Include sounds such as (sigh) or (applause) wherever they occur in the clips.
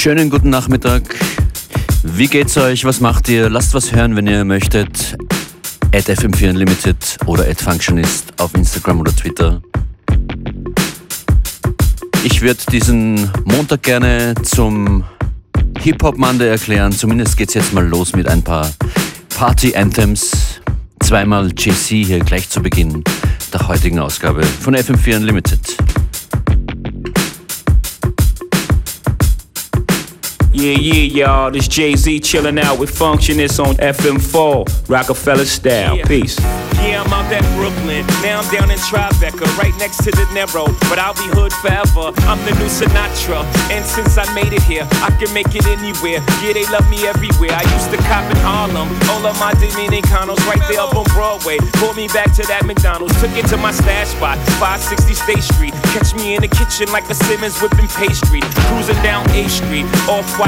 Schönen guten Nachmittag. Wie geht's euch? Was macht ihr? Lasst was hören, wenn ihr möchtet. At FM4 Unlimited oder at Functionist auf Instagram oder Twitter. Ich würde diesen Montag gerne zum Hip-Hop Monday erklären. Zumindest geht's jetzt mal los mit ein paar Party Anthems. Zweimal JC hier gleich zu Beginn der heutigen Ausgabe von FM4 Unlimited. Yeah, yeah, y'all. This Jay Z chilling out with Functionist on FM4, Rockefeller style. Peace. Yeah, I'm out at Brooklyn. Now I'm down in Tribeca, right next to De Niro. But I'll be hood forever. I'm the new Sinatra. And since I made it here, I can make it anywhere. Yeah, they love me everywhere. I used to cop in Harlem. All of my Dominicanos right there up on Broadway. Pulled me back to that McDonald's. Took it to my stash spot, 560 State Street. Catch me in the kitchen like a Simmons whipping pastry. Cruising down A Street, off white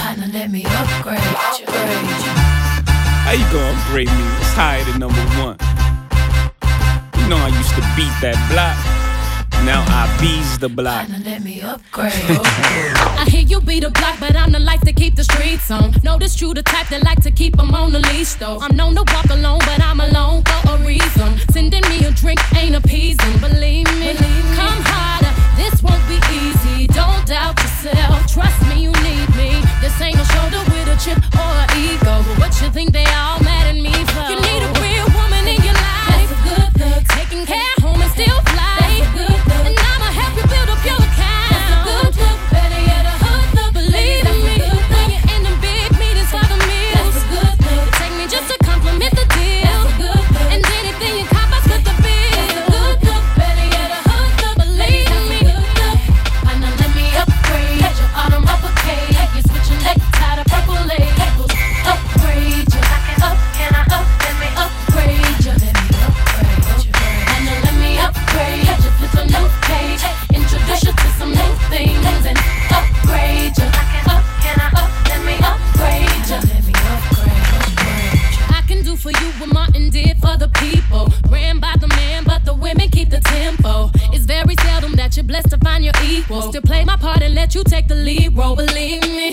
Partner, let me upgrade you. How you gonna upgrade me? It's higher than number one. You know I used to beat that block. Now I bees the block. Partner, let me upgrade. (laughs) I hear you beat the block, but I'm the life to keep the streets on. Notice you the type that like to keep them on the leash, though. I'm known to walk alone, but I'm alone for a reason. Sending me a drink ain't appeasing, believe me. Come harder, this won't be easy. Don't doubt yourself, trust me, you need me. This ain't a shoulder with a chip or an ego. But what you think they all mad at me for? You need a equal. Still play my part and let you take the lead role. Believe me,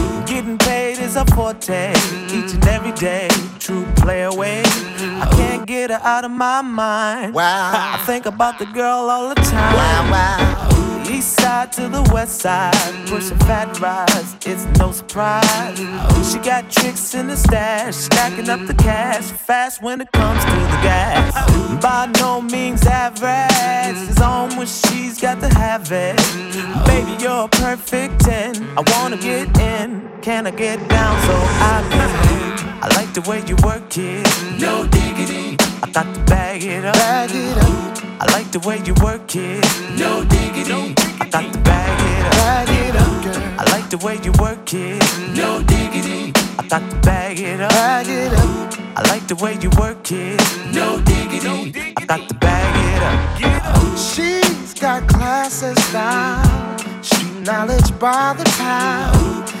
Getting paid is a forte, each and every day. True play away. I can't get her out of my mind. Wow. I think about the girl all the time. Wow, wow. East side to the west side, pushing fat rides, it's no surprise. She got tricks in the stash, stacking up the cash, fast when it comes to the gas. By no means average, it's on when she's got to have it. Baby, you're a perfect 10. I wanna get in, can I get down so I can? I like the way you work it, no diggity. I got to bag it up. Bag it up, I like the way you work it, no diggity. I got to bag it up. bag it up, girl. I like the way you work it. No diggity. I got to bag it up. Bag it up, I like the way you work it. No diggity. I got to bag it up. She's got class and style, street knowledge by the pound.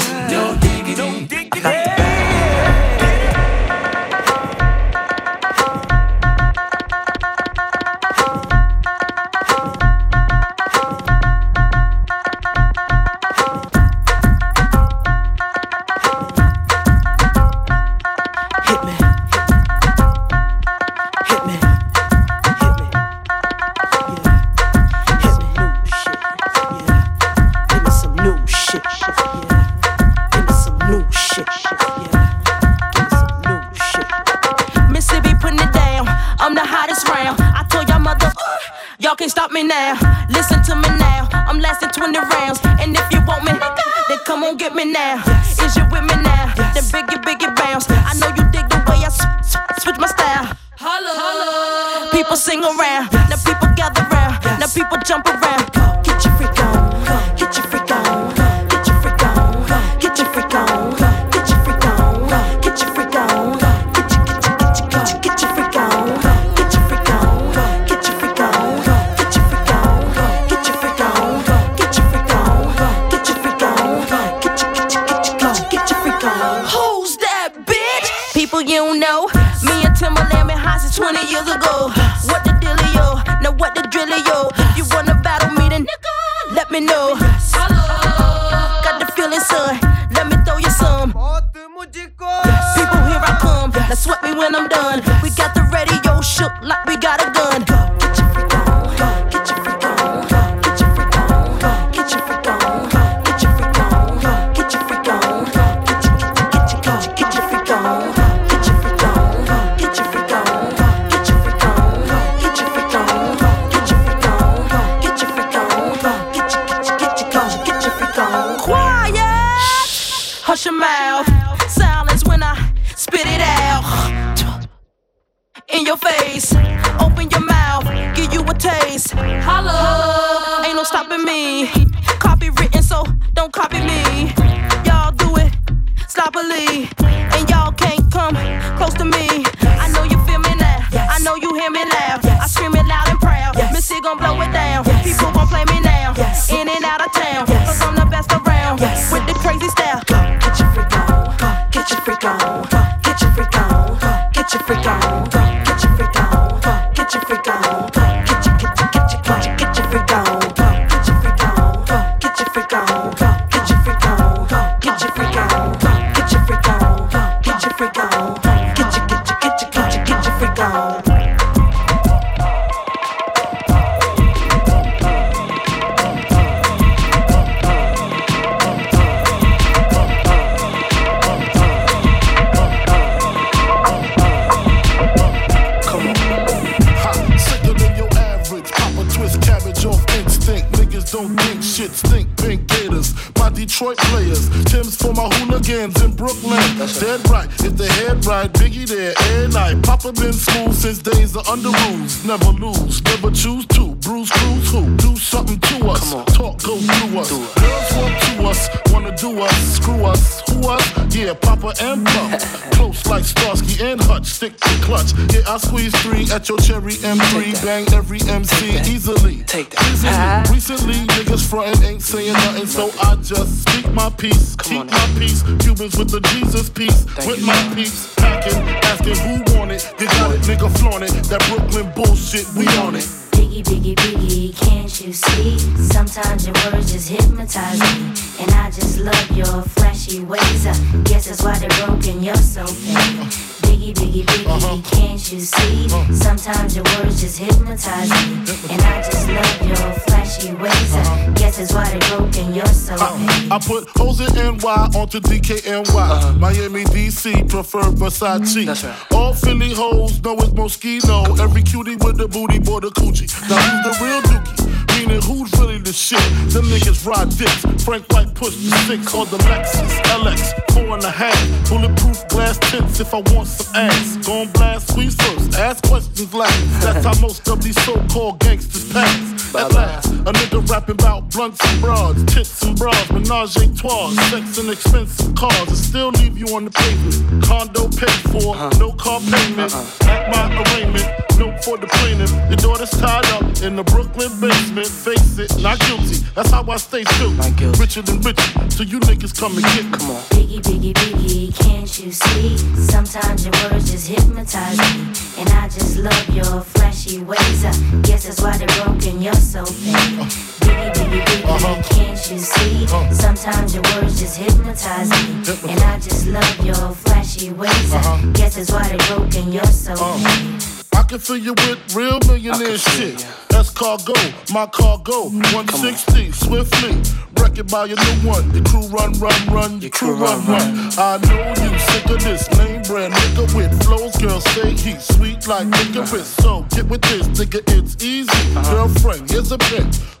No diggity. I got around. Now people gather round. Now people jump around. Hush your mouth. Silence when I spit it out. In your face. Open your mouth. Give you a taste. Holla. Ain't no stopping me. Copy written, so don't copy me. Y'all do it sloppily. And y'all can't come close to me. I know you feel me now. I know you hear me loud. I scream it loud and proud. Missy gon' blow it down. People gon' play me now. In and out of town. Never lose, never choose to. Bruise, Cruz who? Do something to us. Talk go through us. Girls want to us, wanna do us, screw us, who us? Yeah, Poppa and Puff. (laughs) Close like Starsky and Hutch, stick to clutch. Yeah, I squeeze three at your cherry M3, bang every frontin' ain't saying nothing, so I just speak my peace, keep my peace. Cubans with the Jesus peace, with my peace, packing, asking who want it. You got it, nigga flaunt it. That Brooklyn bullshit, we on it. Biggie, biggie, biggie, can't you see? Sometimes your words just hypnotize me. And I just love your flashy ways. I guess that's why they're broken, you're so fake. Biggie, biggie, biggie, uh-huh. can't you see? Uh-huh. Sometimes your words just hypnotize me. And I just love your flashy ways. Uh-huh. Guess that's why they're broken, you're so I, I put O's in NY onto DKNY. Uh-huh. Miami, DC, prefer Versace. That's right. All Philly hoes know it's Moschino. Every cutie with the booty, boy, a Coogi. Now he's the real dookie? Meaning who's really the shit? Them niggas ride dicks. Frank White pushed the six on the Lexus LX, four and a half. Bulletproof glass tips if I want some ass. Gon' blast squeeze first, ask questions last. That's how most of these so-called gangsters pass. At last, a nigga rapping about blunts and broads, tits and bras, menage a trois, sex and expensive cars, and still leave you on the pavement. Condo paid for, uh-huh. no car payment. Uh-uh. At my arraignment, note for the plaintiff. Your daughter's tied up in the Brooklyn basement. Face it, not guilty. That's how I stay true. Richer than richer, so you niggas come and get. Come on. Biggie, biggie, biggie, can't you see? Sometimes your words just hypnotize me. And I just love your flashy ways. I guess that's why they're broken, you're so fake. Biggie, biggie, biggie, uh-huh. can't you see? Uh-huh. Sometimes your words just hypnotize me. And I just love your flashy ways. I uh-huh. guess that's why they're broken, you're so uh-huh. fake. I can fill you with real millionaire shit. That's cargo, my cargo. 160, swiftly. Wreck it by your new one. Your crew run, run, run. Your crew run, run. I know you sick of this name brand nigga with flows. Girl say he's sweet like licorice. So get with this, nigga, it's easy. Uh-huh. Girlfriend, here's a bit.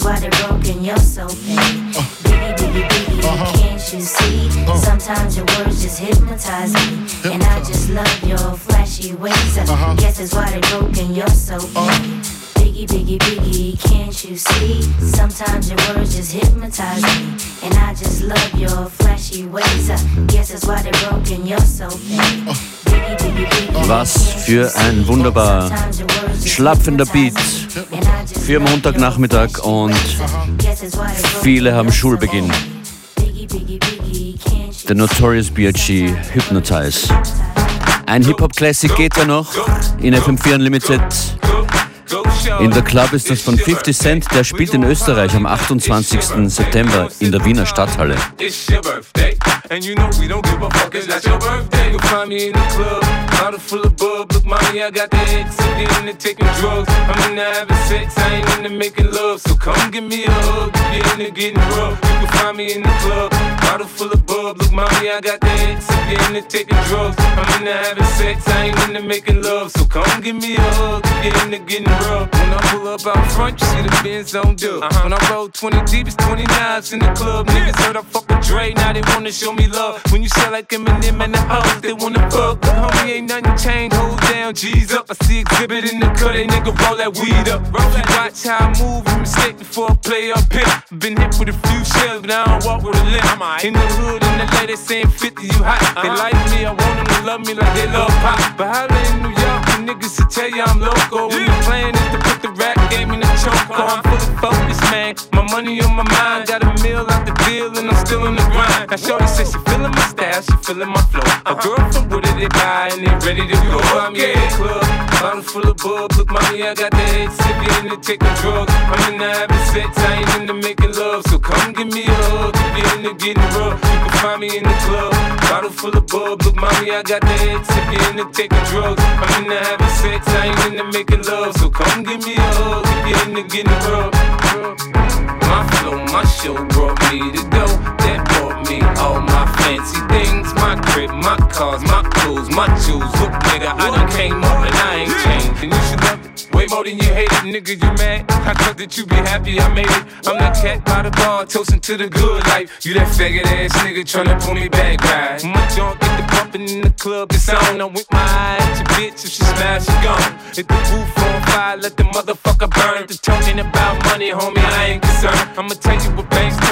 that's why they're broken, you're so fake. Biggie, biggie, biggie, uh-huh. can't you see? Uh-huh. Sometimes your words just hypnotize me. And I just love your flashy ways. Uh-huh. Guess that's why they're broken, you're so fake. Biggie, biggie, biggie, can't you see? Sometimes your words just hypnotize me. And I just love your flashy ways. Guess that's why they're broken, you're so fake. Was für ein wunderbar schlapfender Beat für Montagnachmittag und viele haben Schulbeginn. The Notorious B.I.G. Hypnotize. Ein Hip-Hop-Classic geht ja noch in FM4 Unlimited. In da Club ist das von 50 Cent, der spielt in Österreich am 28. September in der Wiener Stadthalle. And you know we don't give a fuck, it's not your birthday. You'll find me in the club, bottle full of bub. Look, mommy, I got the X, I'm getting into taking drugs. I'm into having sex, I ain't into making love. So come give me a hug, get into getting rough. You can find me in the club, bottle full of bub. Look, mommy, I got the X, I'm getting into taking drugs. I'm into having sex, I ain't into making love. So come give me a hug, get into getting rough. When I pull up out front, you see the Benz on dub. Uh-huh. When I roll 20 deep, it's 29s in the club. Niggas heard I fuck with Dre, now they wanna show me love. When you sell like Eminem and the hoes, they wanna fuck. But homie, ain't nothing changed. Hold down, G's up. I see Xzibit in the cut, they nigga roll that weed up. Roll that watch how I move, you mistake before I play up here. Been hit with a few shells, but I don't walk with a limp. In the hood, in the lady saying 50, you hot. They uh-huh. like me, I want them to love me like they love pop. But holla in New York, the niggas to tell you I'm local. When the plan is to put the rap game in the choke. I'm fully focused, man. My money on my mind, got a meal out the deal, and I'm still in the grind. Now, Shorty says she feeling my style, she feeling my flow. A girl from Wooded, they buy and they ready to go. I'm in the club. Bottle full of bub, look, mommy, I got the head sippy in the taking drugs. I'm in the having sex, I ain't into making love. So come give me a hug if you're into getting rough. You can find me in the club. Bottle full of bub, look, mommy, I got the head sippy in the taking drugs. I'm in the having sex, I ain't into making love. So come give me a hug if you're into getting rough. My flow, my show brought me to go. That me all my fancy things. My crib, my cars, my clothes, my shoes. Look, nigga, I done came up and I ain't changed. And you should love it way more than you hate it, nigga. You mad? I thought that you be happy I made it. I'm that cat by the bar, toasting to the good life. You that faggot ass nigga tryna pull me back, right? My junk get the bumping in the club, it's on. I'm with my eye at your bitch, if she smash, she gone. Hit the roof on fire, let the motherfucker burn. The talking about money, homie, I ain't concerned. I'ma tell you what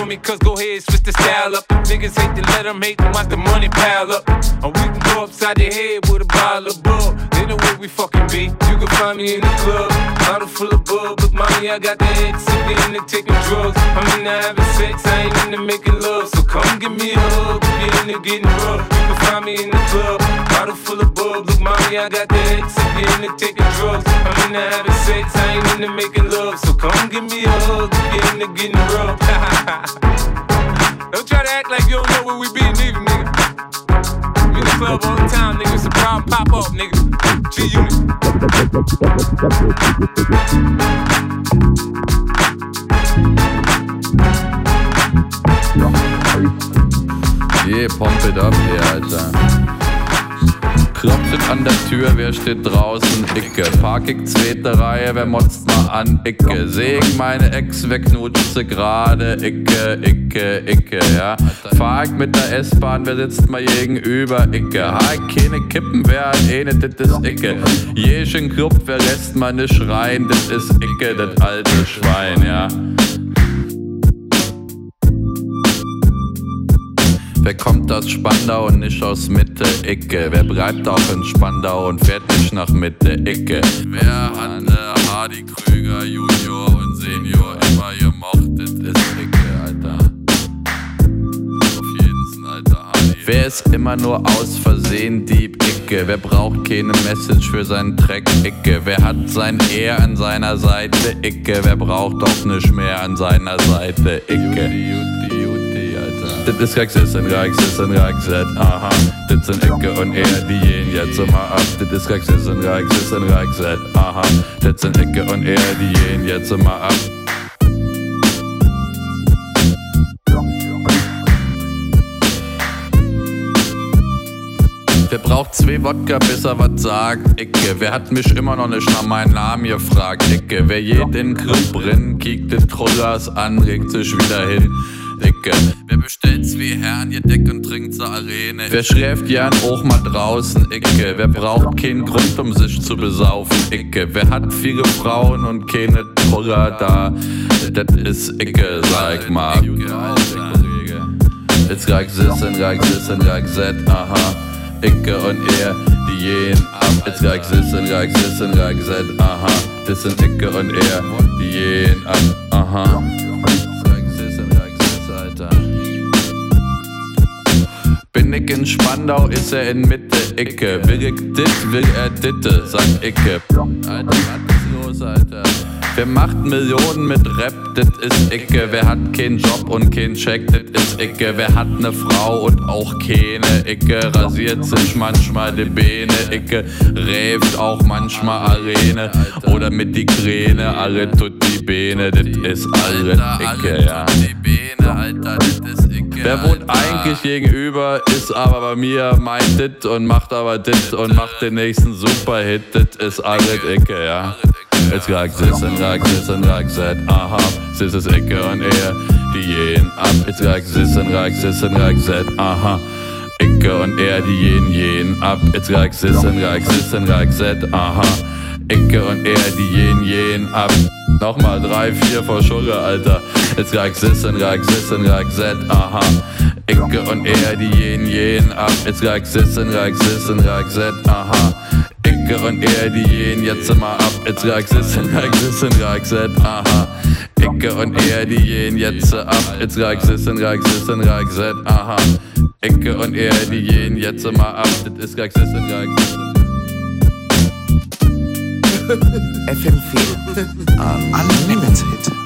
me, cause go ahead, switch the style up. Niggas hate to let them hate, them watch the money pile up. And we can go upside the head with a bottle of bull. They know where we fucking be. You can find me in the club, bottle full of bub. Look, mommy, I got the head sippy into taking drugs. I'm into having sex, I ain't into making love. So come give me a hug if you're into getting rough. You can find me in the club, bottle full of bub. Look, mommy, I got the head sippy into taking drugs. I'm into having sex, I ain't into making love. So come give me a hug you're into getting rough. (laughs) don't try to act like you don't know where we be, neither, nigga. We in the club all the time, nigga. It's a problem, pop up, nigga. G Unit. Yeah, pump it up, yeah, Alter. Klopft an der Tür, wer steht draußen? Icke. Park ich zweite Reihe, wer motzt mal an? Icke. Ich meine Ex, wer sie gerade? Icke, Icke, Icke, ja. Fahr ich mit der S-Bahn, wer sitzt mal gegenüber? Icke. Ha ich keine Kippen, wer hat eh ne, das ist Icke. Jeschen Club, wer lässt mal ne schreien? Das ist Icke, das alte Schwein, ja. Wer kommt aus Spandau und nicht aus Mitte, Icke? Wer bleibt auch in Spandau und fährt nicht nach Mitte, Icke? Wer hat ne Hardy Krüger Junior und Senior immer gemocht? Das ist Icke, Alter. Auf jeden Fall, Alter. Hardy. Wer ist immer nur aus Versehen Dieb, Icke? Wer braucht keine Message für seinen Track, Icke? Wer hat sein Er an seiner Seite, Icke? Wer braucht auch nicht mehr an seiner Seite, Icke? Dit ist geks, is en rijk, is en rijk, aha. Dit sind Ecke und er, die gehen jetzt immer ab. af. Dit is geks, is en rijk, is en aha. Dit sind Ecke und er, die gehen jetzt immer ab. Wer braucht zwei Wodka, bis er was sagt. Icke, wer hat mich immer noch nicht nach meinem Namen gefragt? Icke, wer jeden Grill brennt, kiegt den Trollers an, regt sich wieder hin. Icke. Wer bestellt zwei Herren, ihr Deck und trinkt zur Arene? Wer schläft gern auch mal draußen? Icke. Wer braucht keinen Grund, um sich zu besaufen? Icke. Wer hat viele Frauen und keine Troller da? Das ist Icke, sag mal. Jetzt rag sis und rag sis und rag set, aha. Icke und er, die gehen ab. Jetzt rag sis und rag sis und rag set, aha. Das sind Icke und er, die gehen ab, aha. Bin ich in Spandau, ist er in Mitte, Icke. Will ich dit, will er ditte, sagt Icke. Alter, was ist los, Alter? Wer macht Millionen mit Rap, das ist Icke. Wer hat keinen Job und keinen Check, das ist Icke. Wer hat ne Frau und auch keine Icke. Rasiert sich manchmal die Beine, Icke. Räft auch manchmal Arene. Oder mit die Kräne, alle tut die Beine, das ist alle Icke, ja. Wer wohnt eigentlich gegenüber, ist aber bei mir, meint dit und macht aber dit und macht den nächsten Superhit, das ist alles Icke, ja. Es ragt sis en ragt sis en ragt seit ahab. Sis is ikke on air, de jen ab. Es ragt sis en ragt sis en ragt seit aha. Ecke und er, die jen jen ab. Es ragt sis en ragt sis en ragt seit aha. Ecke und er, die jen jen ab. Nochmal drei, vier vor Schulle, Alter. Jetzt rag sissen, rag sissen, rag set, aha. Ecke und er, die jen jen ab. Jetzt rag sissen, rag sissen, rag set, aha. Politiker und die diejenigen, jetzt immer ab, jetzt reich's es hin, reich's es hin, reich's es, aha. Icke und er die diejenigen, jetzt ab, jetzt reich's es hin, reich's es hin, reich's es, aha. Icke und er die diejenigen, jetzt immer ab, das ist reich's es hin, reich's es hin. FM4 an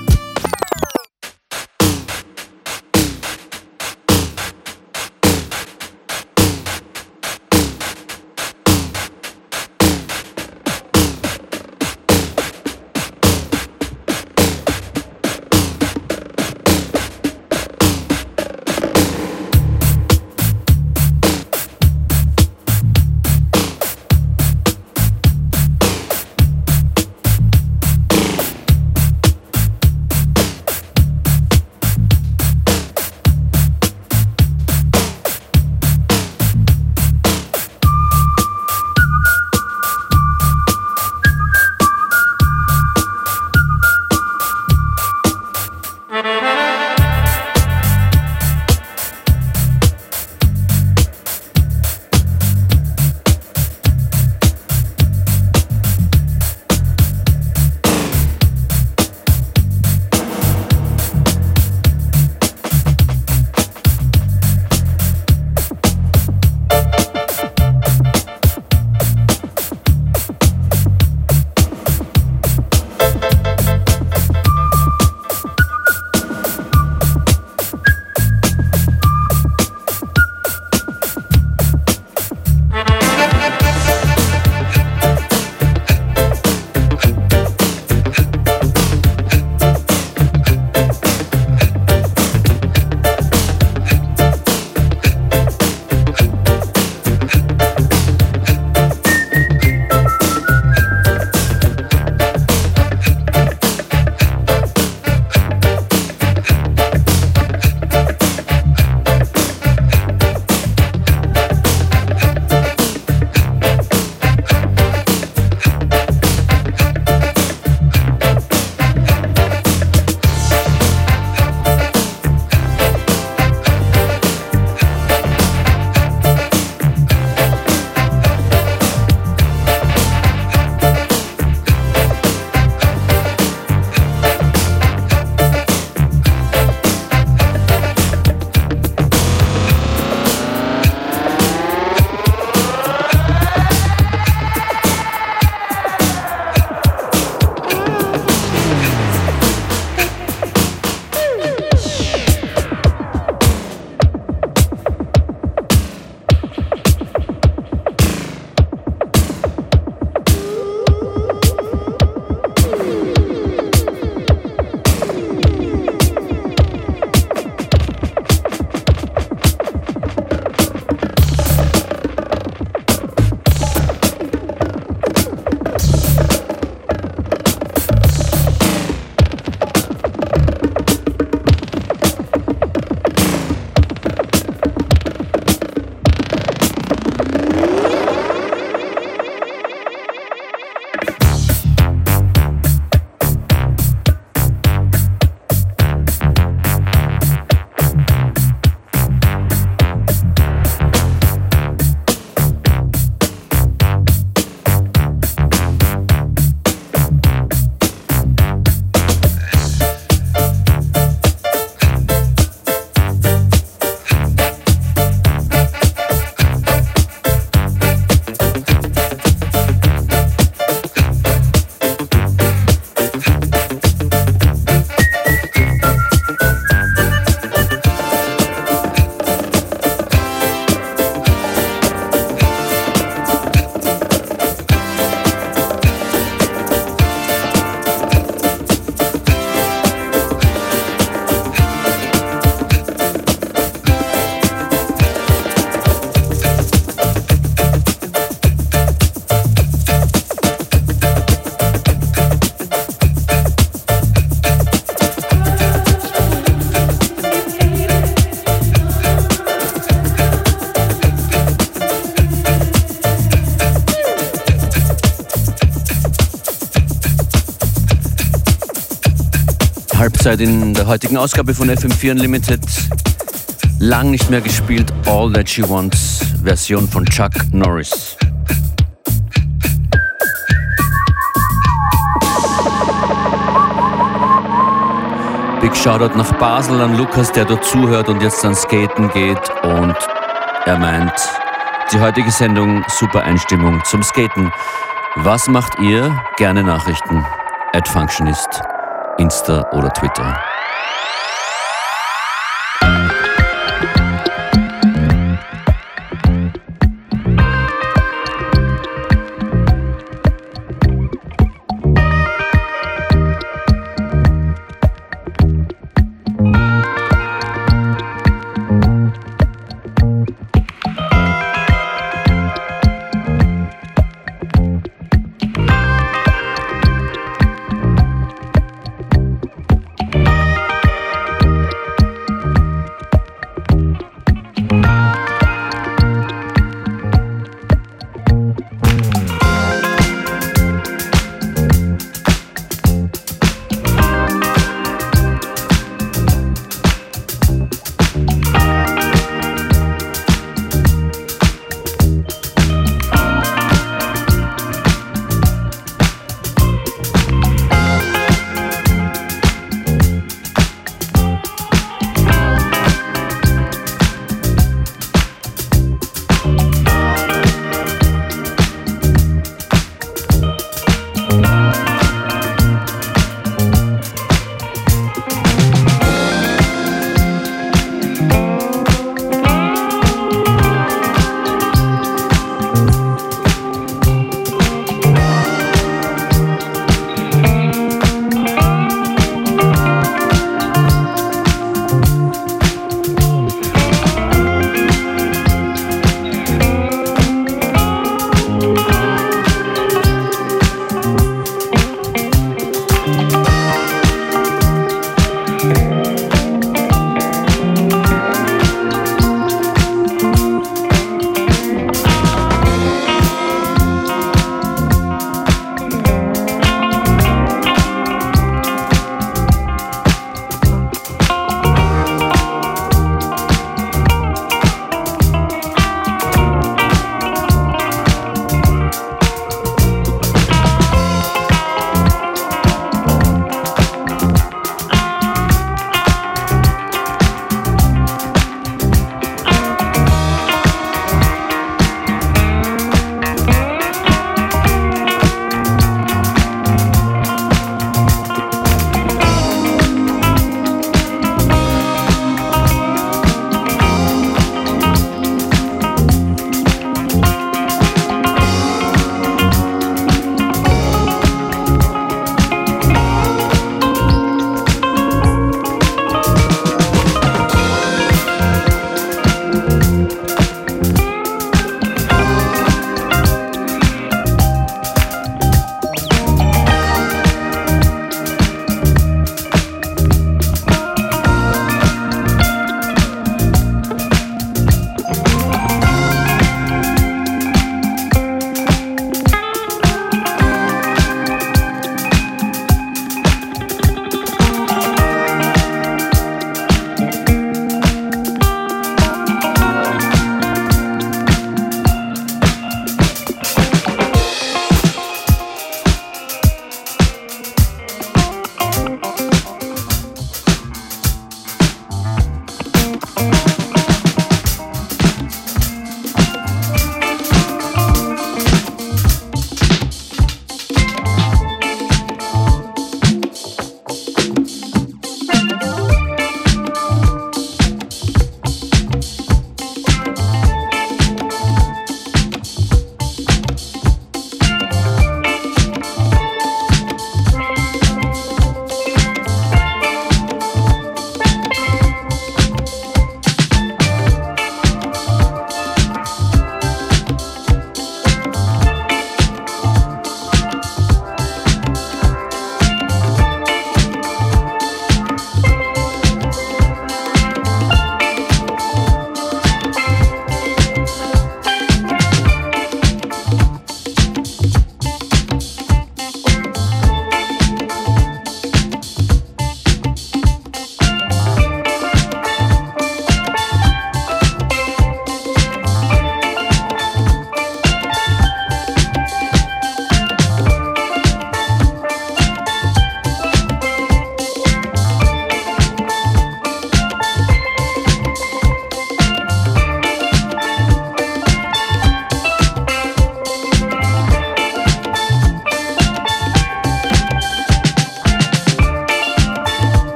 Halbzeit in der heutigen Ausgabe von FM4 Unlimited. Lang nicht mehr gespielt, All That She Wants, Version von Chuck Norris. Big Shoutout nach Basel an Lukas, der dort zuhört und jetzt ans Skaten geht. Und er meint, die heutige Sendung, super Einstimmung zum Skaten. Was macht ihr? Gerne Nachrichten. At Functionist, Insta oder Twitter.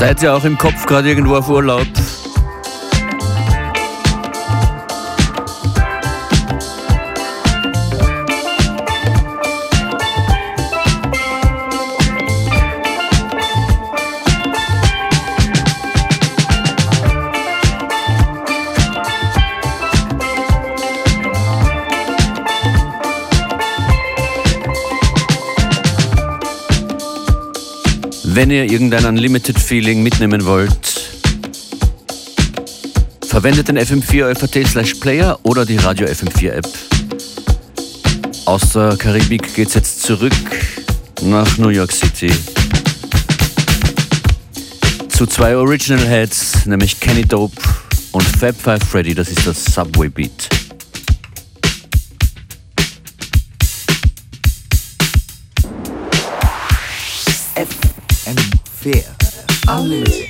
Seid ihr auch im Kopf gerade irgendwo auf Urlaub? Wenn ihr irgendein Unlimited Feeling mitnehmen wollt, verwendet den FM4 FAT slash Player oder die Radio FM4 App. Aus der Karibik geht's jetzt zurück nach New York City. Zu zwei Original Heads, nämlich Kenny Dope und Fab Five Freddy, das ist das Subway Beat. FM4 Unlimited.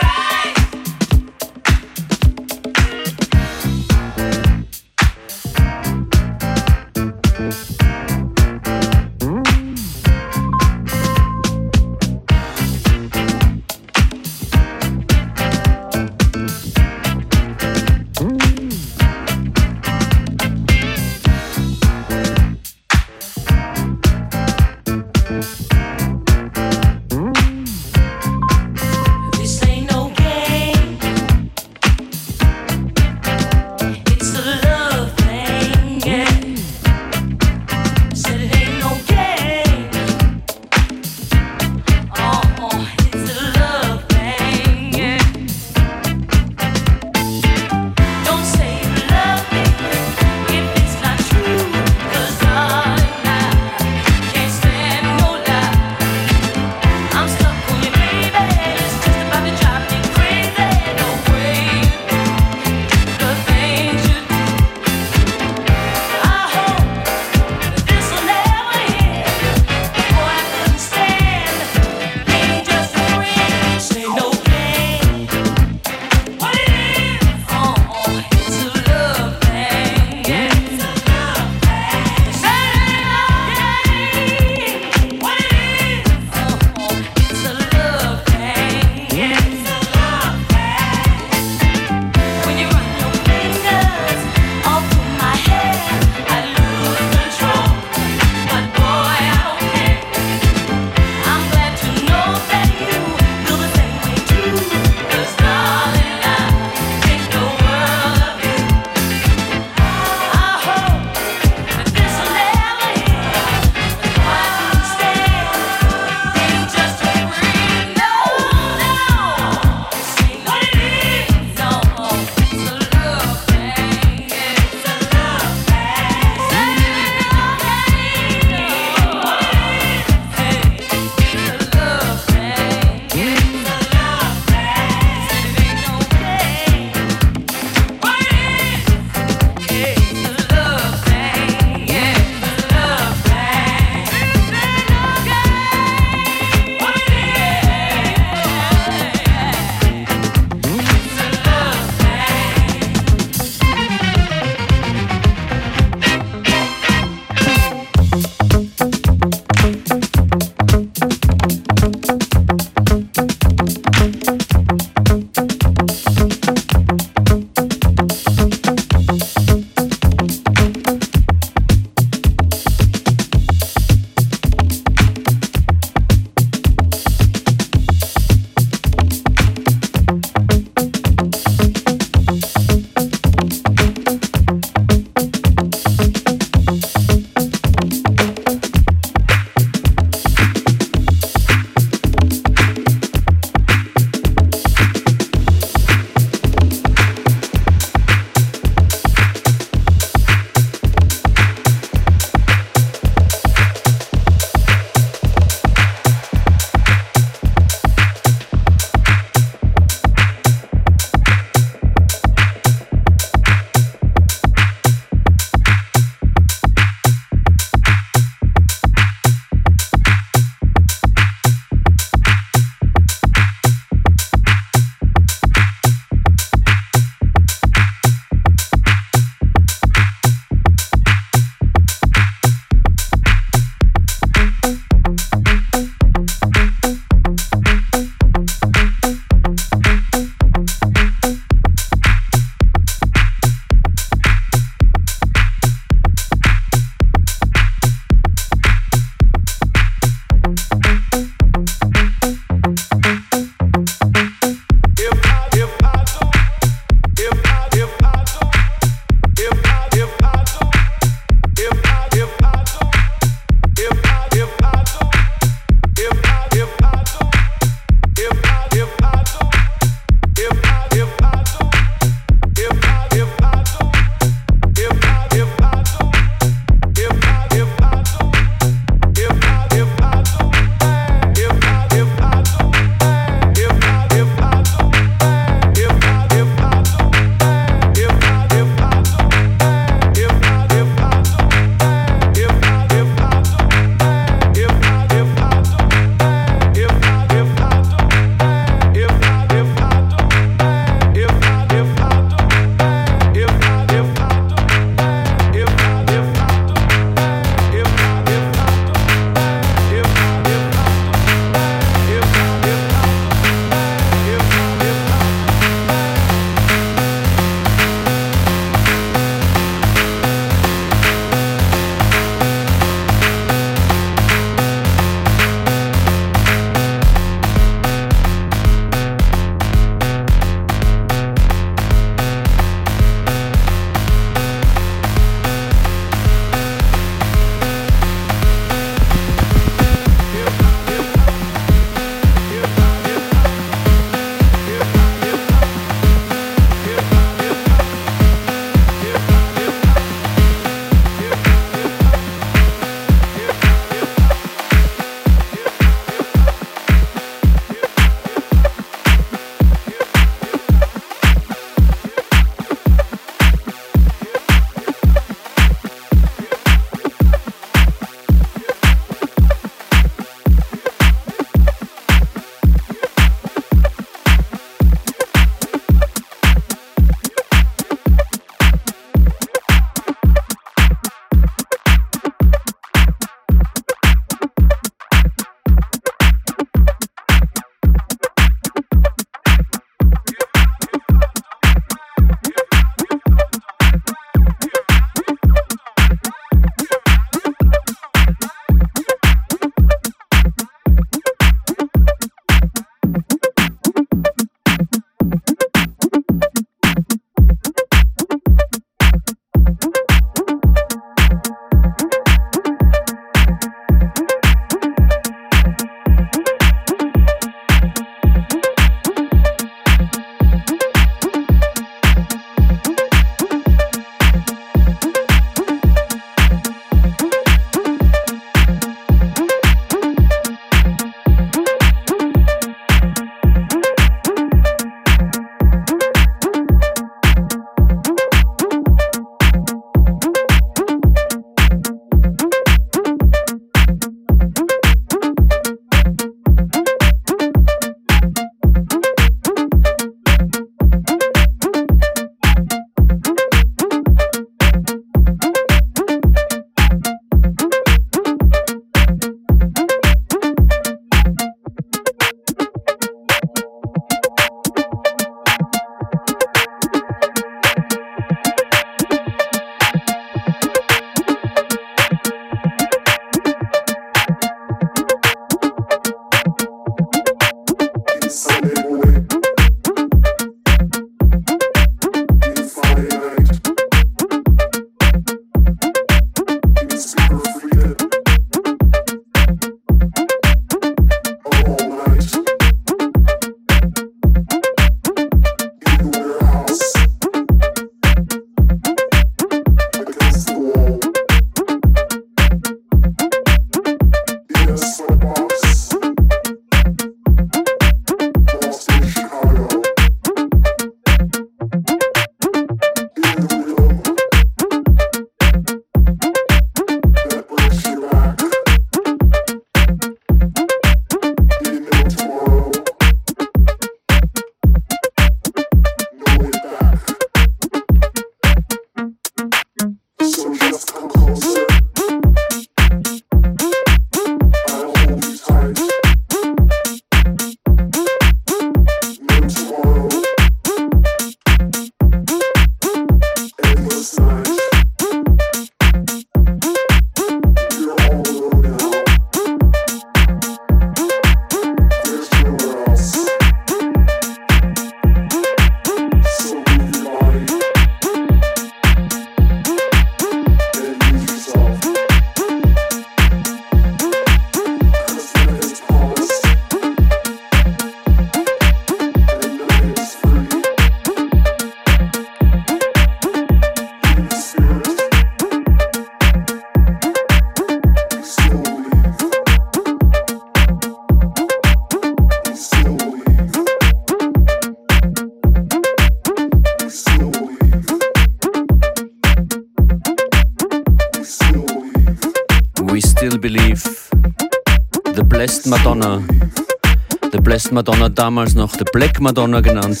Damals noch The Black Madonna genannt.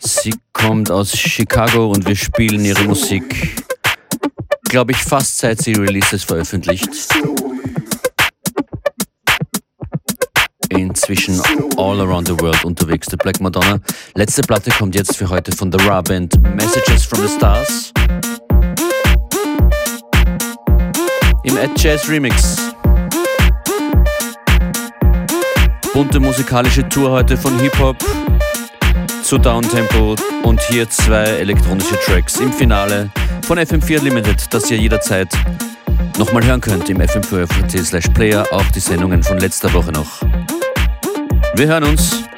Sie kommt aus Chicago und wir spielen ihre Musik, glaube ich, fast seit sie Releases veröffentlicht. Inzwischen all around the world unterwegs, The Black Madonna. Letzte Platte kommt jetzt für heute von The Ra Band, Messages from the Stars. Im Ad Jazz Remix. Bunte musikalische Tour heute von Hip-Hop zu Downtempo und hier zwei elektronische Tracks im Finale von FM4 Limited, das ihr jederzeit nochmal hören könnt im fm4.at slash player, auch die Sendungen von letzter Woche noch. Wir hören uns.